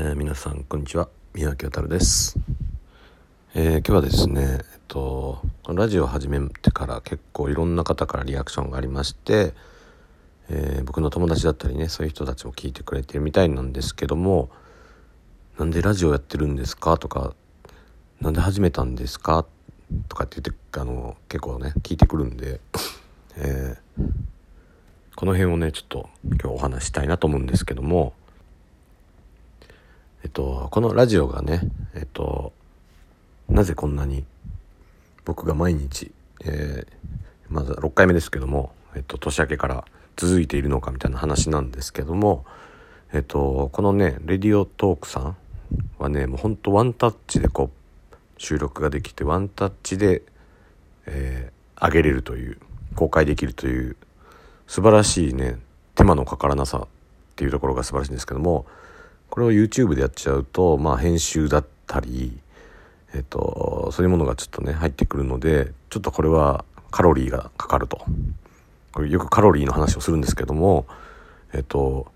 えー、皆さんこんにちは。宮脇渉です、えー、今日はですねえっとこのラジオを始めてから結構いろんな方からリアクションがありまして、えー、僕の友達だったりねそういう人たちも聞いてくれてるみたいなんですけどもなんでラジオやってるんですかとかなんで始めたんですか？とかって言ってあの結構ね聞いてくるんで、えこの辺をねちょっと今日お話したいなと思うんですけどもっと、このラジオがね、えっと、なぜこんなに僕が毎日、えー、まだ6回目ですけども、えっと、年明けから続いているのかみたいな話なんですけども、えっと、このね、レディオトークさんはね、もうほんとワンタッチでこう、収録ができて、ワンタッチで、えー、上げれるという、公開できるという、素晴らしいね、手間のかからなさっていうところが素晴らしいんですけども、これを YouTube でやっちゃうと、まあ、編集だったり、えっと、そういうものがちょっとね入ってくるのでちょっとこれはカロリーがかかると。これよくカロリーの話をするんですけどもえっと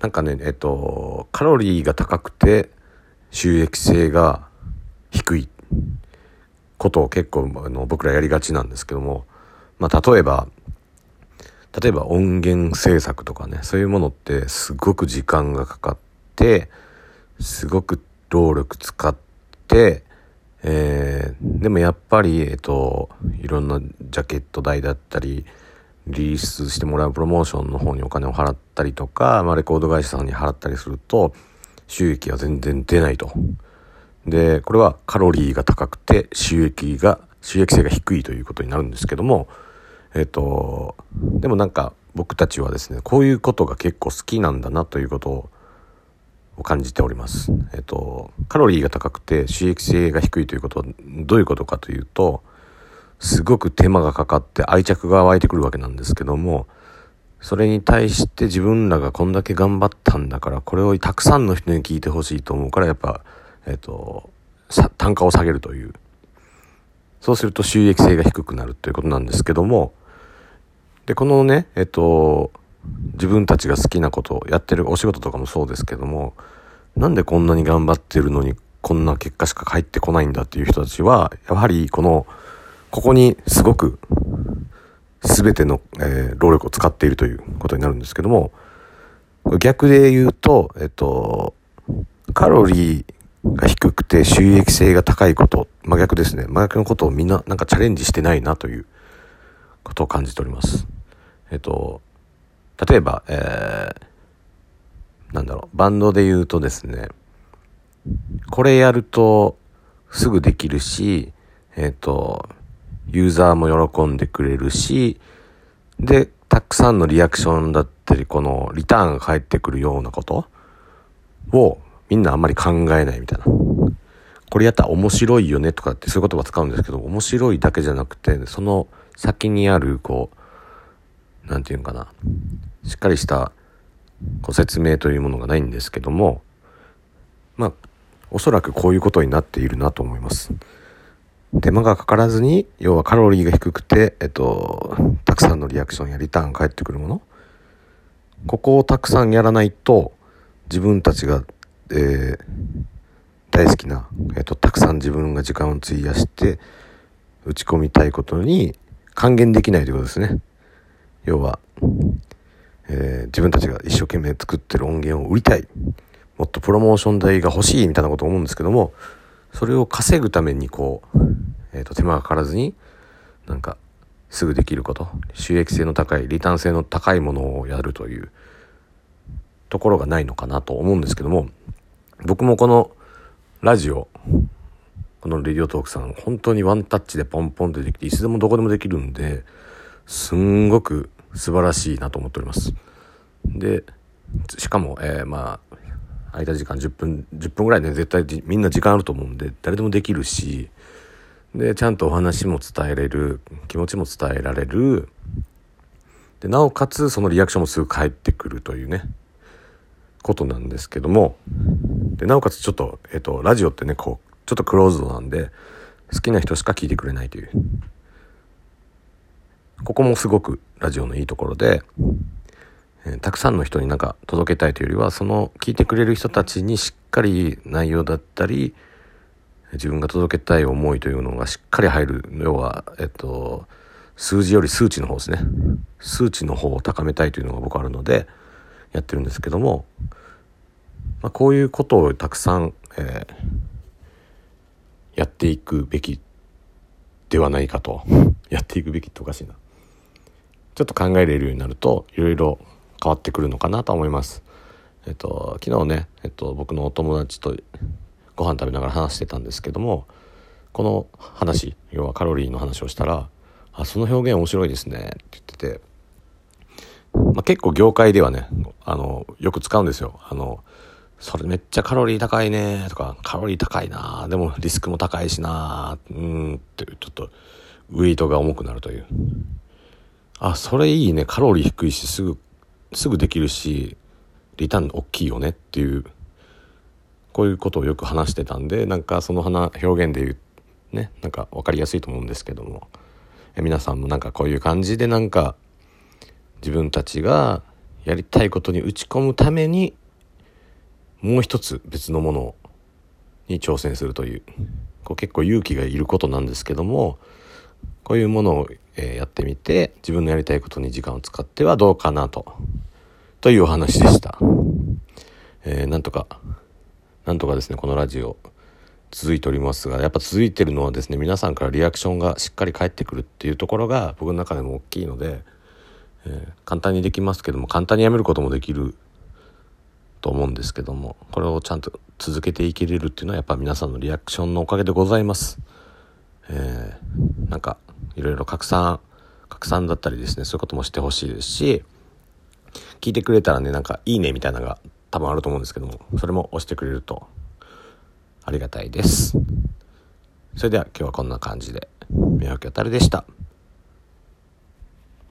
なんかねえっとカロリーが高くて収益性が低いことを結構あの僕らやりがちなんですけどもまあ例えば例えば音源制作とかね、そういうものってすごく時間がかかって、すごく労力使って、えー、でもやっぱり、えっと、いろんなジャケット代だったり、リリースしてもらうプロモーションの方にお金を払ったりとか、まあ、レコード会社さんに払ったりすると、収益が全然出ないと。で、これはカロリーが高くて収益が、収益性が低いということになるんですけども、えっ、と、でもなんか僕たちはですね、こういうことが結構好きなんだなということを感じております。えっ、と、カロリーが高くて収益性が低いということはどういうことかというと、すごく手間がかかって愛着が湧いてくるわけなんですけども、それに対して自分らがこんだけ頑張ったんだから、これをたくさんの人に聞いてほしいと思うから、やっぱ、えっ、と、単価を下げるという。そうすると収益性が低くなるということなんですけども、で、このね、えっと、自分たちが好きなことをやってるお仕事とかもそうですけども、なんでこんなに頑張ってるのにこんな結果しか返ってこないんだっていう人たちは、やはりこの、ここにすごく全ての、えー、労力を使っているということになるんですけども、逆で言うと、えっと、カロリーが低くて収益性が高いこと、真逆ですね。真逆のことをみんななんかチャレンジしてないなということを感じております。えっと、例えば、えー、なんだろう、バンドで言うとですね、これやるとすぐできるし、えっと、ユーザーも喜んでくれるし、で、たくさんのリアクションだったり、このリターンが返ってくるようなことをみんなあんまり考えないみたいな。これやったら面白いよねとかってそういう言葉使うんですけど、面白いだけじゃなくて、その先にある、こう、何て言うかなしっかりしたご説明というものがないんですけどもまあおそらくこういうことになっているなと思います。手間がかからずに要はカロリーが低くて、えっと、たくさんのリアクションやリターン返ってくるものここをたくさんやらないと自分たちが、えー、大好きな、えっと、たくさん自分が時間を費やして打ち込みたいことに還元できないということですね。要は、えー、自分たちが一生懸命作ってる音源を売りたい。もっとプロモーション代が欲しいみたいなことを思うんですけども、それを稼ぐためにこう、え、ー、と、手間がかからずに、なんか、すぐできること、収益性の高い、リターン性の高いものをやるというところがないのかなと思うんですけども、僕もこのラジオ、このレディオトークさん、本当にワンタッチでポンポンってできて、いつでもどこでもできるんで、すんごく素晴らしいなと思っております。で、しかも、えー、まあ、空いた時間10分、10分ぐらいね、絶対みんな時間あると思うんで、誰でもできるし、で、ちゃんとお話も伝えれる、気持ちも伝えられる、で、なおかつそのリアクションもすぐ返ってくるというね、ことなんですけども、で、なおかつちょっと、えっ、と、ラジオってね、こう、ちょっとクローズドなんで、好きな人しか聞いてくれないというここもすごくラジオのいいところで、えー、たくさんの人になんか届けたいというよりはその聞いてくれる人たちにしっかり内容だったり自分が届けたい思いというのがしっかり入る。要はえっと数字より数値の方ですね。数値の方を高めたいというのが僕あるのでやってるんですけども、まあ、こういうことをたくさん、えー、やっていくべきではないかと。やっていくべきっておかしいな。ちょっと考えれるようになるといろいろ変わってくるのかなと思います。えっと、昨日ね、えっと、僕のお友達とご飯食べながら話してたんですけどもこの話要はカロリーの話をしたら「あその表現面白いですね」って言ってて、まあ、結構業界ではねあのよく使うんですよ。あのそれめっちゃカロリー高いねとかカロリー高いなでもリスクも高いしなうんってちょっとウエイトが重くなるというあそれいいね。カロリー低いしすぐすぐできるしリターン大きいよねっていうこういうことをよく話してたんでなんかその花表現で言うねなんか分かりやすいと思うんですけどもえ皆さんもなんかこういう感じでなんか自分たちがやりたいことに打ち込むためにもう一つ別のものに挑戦するというこう結構勇気がいることなんですけどもこういうものを、えやってみて自分のやりたいことに時間を使ってはどうかなとというお話でした。えー、なんとかなんとかですねこのラジオ続いておりますがやっぱ続いてるのはですね皆さんからリアクションがしっかり返ってくるっていうところが僕の中でも大きいので、えー、簡単にできますけども簡単にやめることもできると思うんですけどもこれをちゃんと続けていけれるっていうのはやっぱ皆さんのリアクションのおかげでございます。えー、なんかいろいろ拡散拡散だったりですねそういうこともしてほしいですし聞いてくれたらねなんか「いいね」みたいなのが多分あると思うんですけどもそれも押してくれるとありがたいです。それでは今日はこんな感じで宮脇あたるでした。